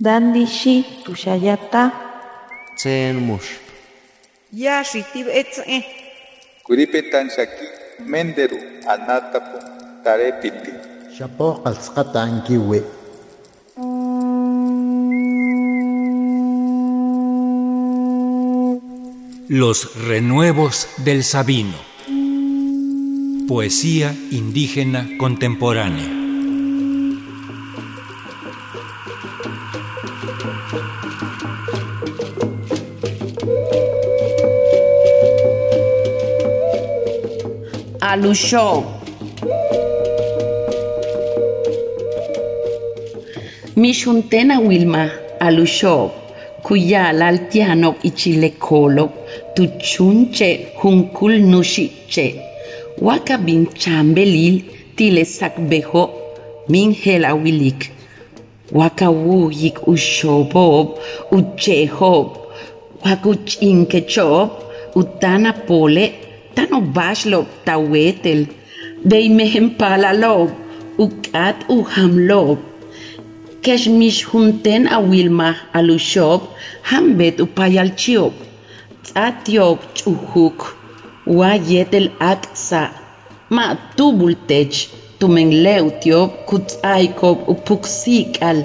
Dandishi tushayata. Tsen mush. Yashi tibetze. Kuripetan shaki menderu anatapu tarepiti. Shapo qalsqata ankiwi. Los renuevos del Sabino. Poesía indígena contemporánea. Alusho. Mishuntena Wilma Alusho. Kuyal altiano ichilekolo. Tuchunche hunkul nushiche. Waka bin chambelil tile sakbeho min hela wilik. Waka wu yik ushobob uchehob. Wakuchinkechob utana pole tano bashlo tawetel. Beimehem palalob ukat uhamlob. Kesh mish hunten a Wilma alushob hambet upayalchiob. Tzatiob chuhuk wa yetel aksa ma tubultech tumen leutiob kutzaikob upuksikal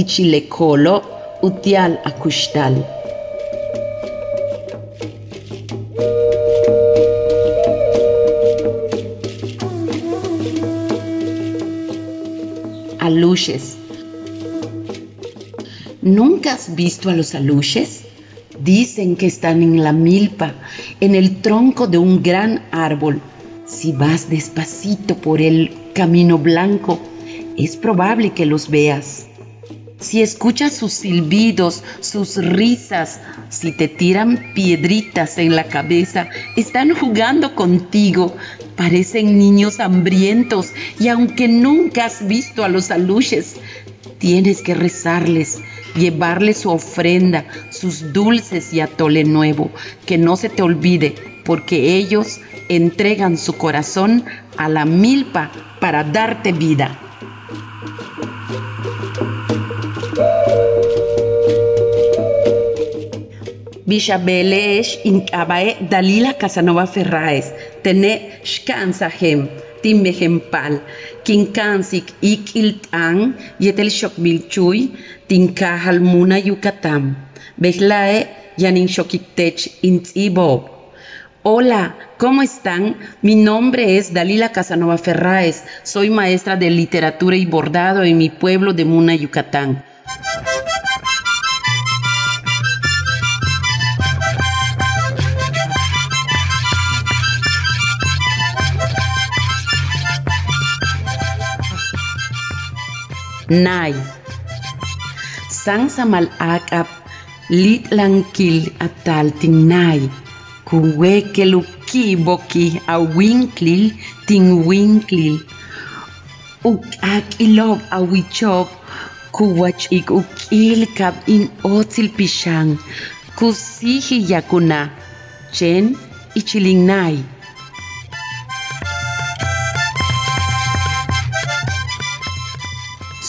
ichilekolo utial akushtal. ¿Nunca has visto a los aluches? Dicen que están en la milpa, en el tronco de un gran árbol. Si vas despacito por el camino blanco, es probable que los veas. Si escuchas sus silbidos, sus risas, si te tiran piedritas en la cabeza, están jugando contigo. Parecen niños hambrientos y aunque nunca has visto a los aluches, tienes que rezarles, llevarles su ofrenda, sus dulces y atole nuevo, que no se te olvide, porque ellos entregan su corazón a la milpa para darte vida. Bishabelesh inkabae Dalila Casanova Ferraes, tene shkansahem, timehempal, kinkansik ikiltan, yetel shokbilchuy, tinkahal muna yucatam, behlae yanin shokiktech intibob. Hola, ¿cómo están? Mi nombre es Dalila Casanova Ferraes. Soy maestra de literatura y bordado en mi pueblo de Muna, Yucatán. Nay. Sang samal akap lit langkil atal ting nay. Kuwekelu kiboki a winklil ting winklil. Uk ak ilob a kuwach ik kap in otil pishang. Kusihi yakuna. Chen ichiling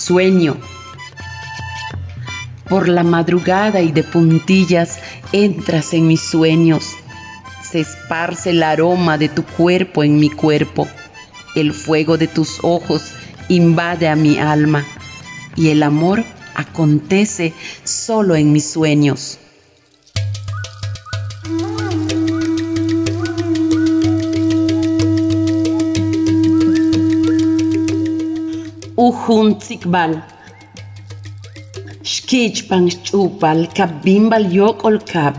Sueño. Por la madrugada y de puntillas entras en mis sueños. Se esparce el aroma de tu cuerpo en mi cuerpo. El fuego de tus ojos invade a mi alma. Y el amor acontece solo en mis sueños. Ujuntzikbal. Shkichpan chupal kabimbal yok olkab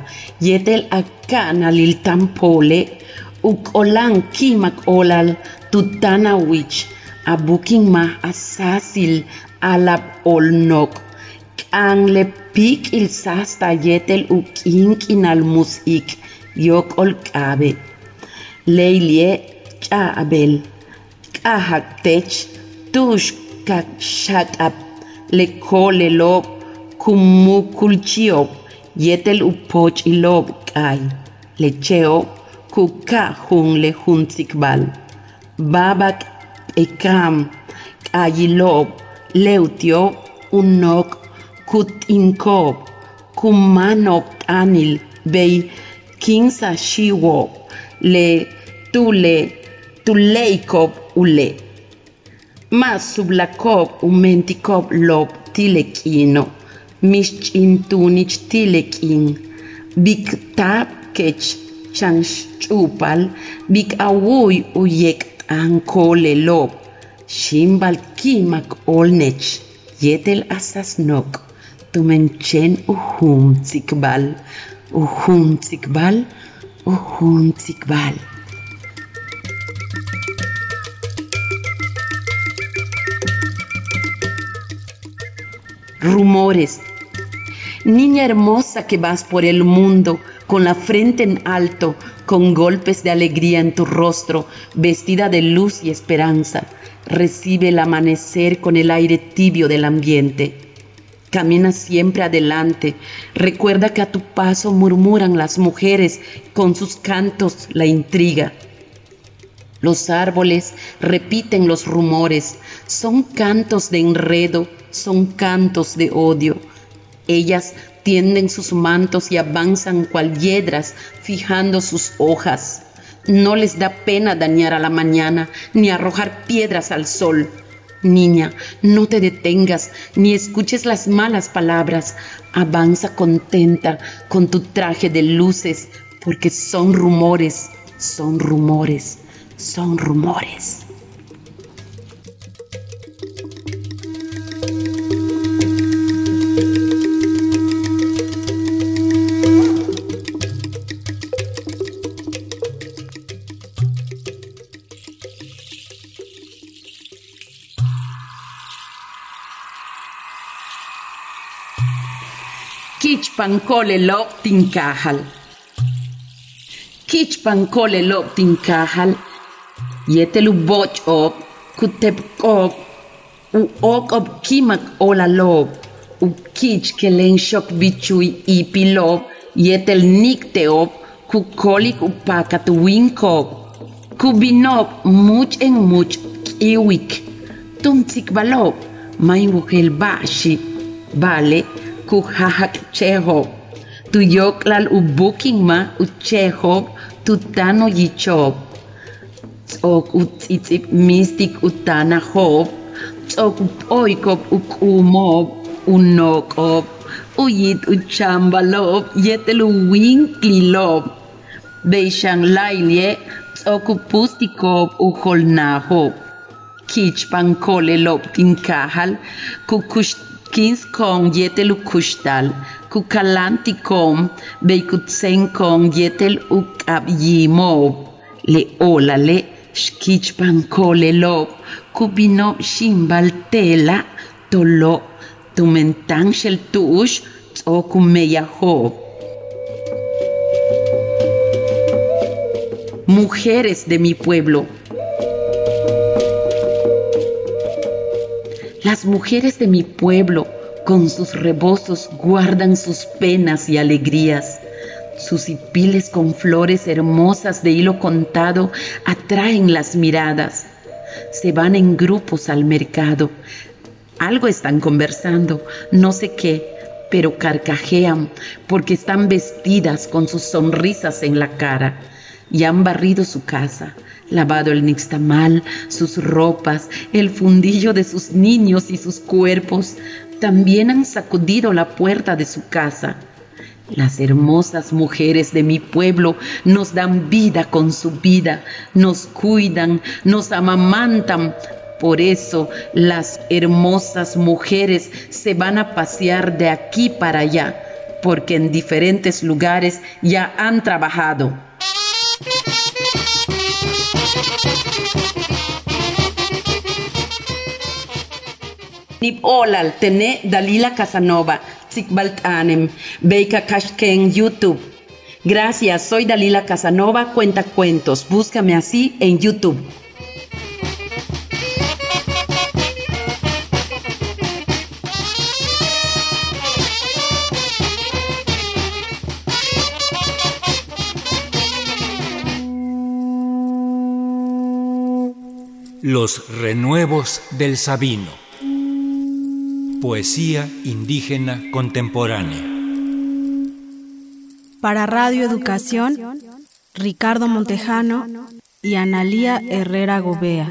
yetel akana lil tampole uk olan kimak olal tutana wich abuking ma asasil alab olnok le pik il sasta yetel uk ink inal musik yok olkabe leilie abel kahak tech tush kak shatap le kole lob. Kumukulchiop yetel upoch ilob kai. Le cheo kuka hun le hunsikbal babak ekam kayilob leutio unok kut inkob, kumanop anil, bei kinsa shiwo, le tule, tuleikob ule. Mas sublakob umentikop lob tilekino, mischintunich tilekin, bik tap kech chanchupal, bik awuy uyek ankole lob, shimbal kimak olnech, yetel asasnok, tumenchen uhum tsikbal, uhum tsikbal, uhum tsikbal. Rumores. Niña hermosa que vas por el mundo, con la frente en alto, con golpes de alegría en tu rostro, vestida de luz y esperanza, recibe el amanecer con el aire tibio del ambiente. Camina siempre adelante, recuerda que a tu paso murmuran las mujeres con sus cantos la intriga. Los árboles repiten los rumores, son cantos de enredo, son cantos de odio. Ellas tienden sus mantos y avanzan cual hiedras, fijando sus hojas. No les da pena dañar a la mañana, ni arrojar piedras al sol. Niña, no te detengas, ni escuches las malas palabras. Avanza contenta con tu traje de luces, porque son rumores, son rumores, son rumores. Kichpankole lop tinkajal. Kichpankole lop tinkajal. Yetelu boch op, kutep op, u ok op kimak ola lob. U kich kelen shok bichui yetel nikte op, ku kolik upaka tu winkop. Ku binop much en much kiwik. Tumtsik balop, may wugel bashi. Vale, ku hahak cheho. Tu yoklal u booking ma u cheho tu tano yichop. Tzok u tzitzip mistik u tana hop. Tzok u poikop u kumob u nokop. U yit u chambalop yetel u winkli lop. Beishang lailye tzok u pustikop u holnahop. Kichpan kole lop tinkahal ku kush kins kong yetel u kushtal, ku kalanti kom, bei kutsen kong yetel u kab yimob, le olale, shkichpan kole lop, ku bino shimbal tela, tolo, tumentan shel tush, tso ku meyahob. Mujeres de mi pueblo, Las mujeres de mi pueblo, con sus rebozos, guardan sus penas y alegrías. Sus hipiles con flores hermosas de hilo contado atraen las miradas. Se van en grupos al mercado. Algo están conversando, no sé qué, pero carcajean porque están vestidas con sus sonrisas en la cara y han barrido su casa, lavado el nixtamal, sus ropas, el fundillo de sus niños y sus cuerpos. También han sacudido la puerta de su casa. Las hermosas mujeres de mi pueblo nos dan vida con su vida, nos cuidan, nos amamantan. Por eso las hermosas mujeres se van a pasear de aquí para allá, porque en diferentes lugares ya han trabajado. Nip olal tene Dalila Casanova, Anem, Beika Kashken YouTube. Gracias, soy Dalila Casanova, cuenta cuentos. Búscame así en YouTube. Los renuevos del Sabino. Poesía indígena contemporánea. Para Radio Educación, Ricardo Montejano y Analía Herrera Gobea.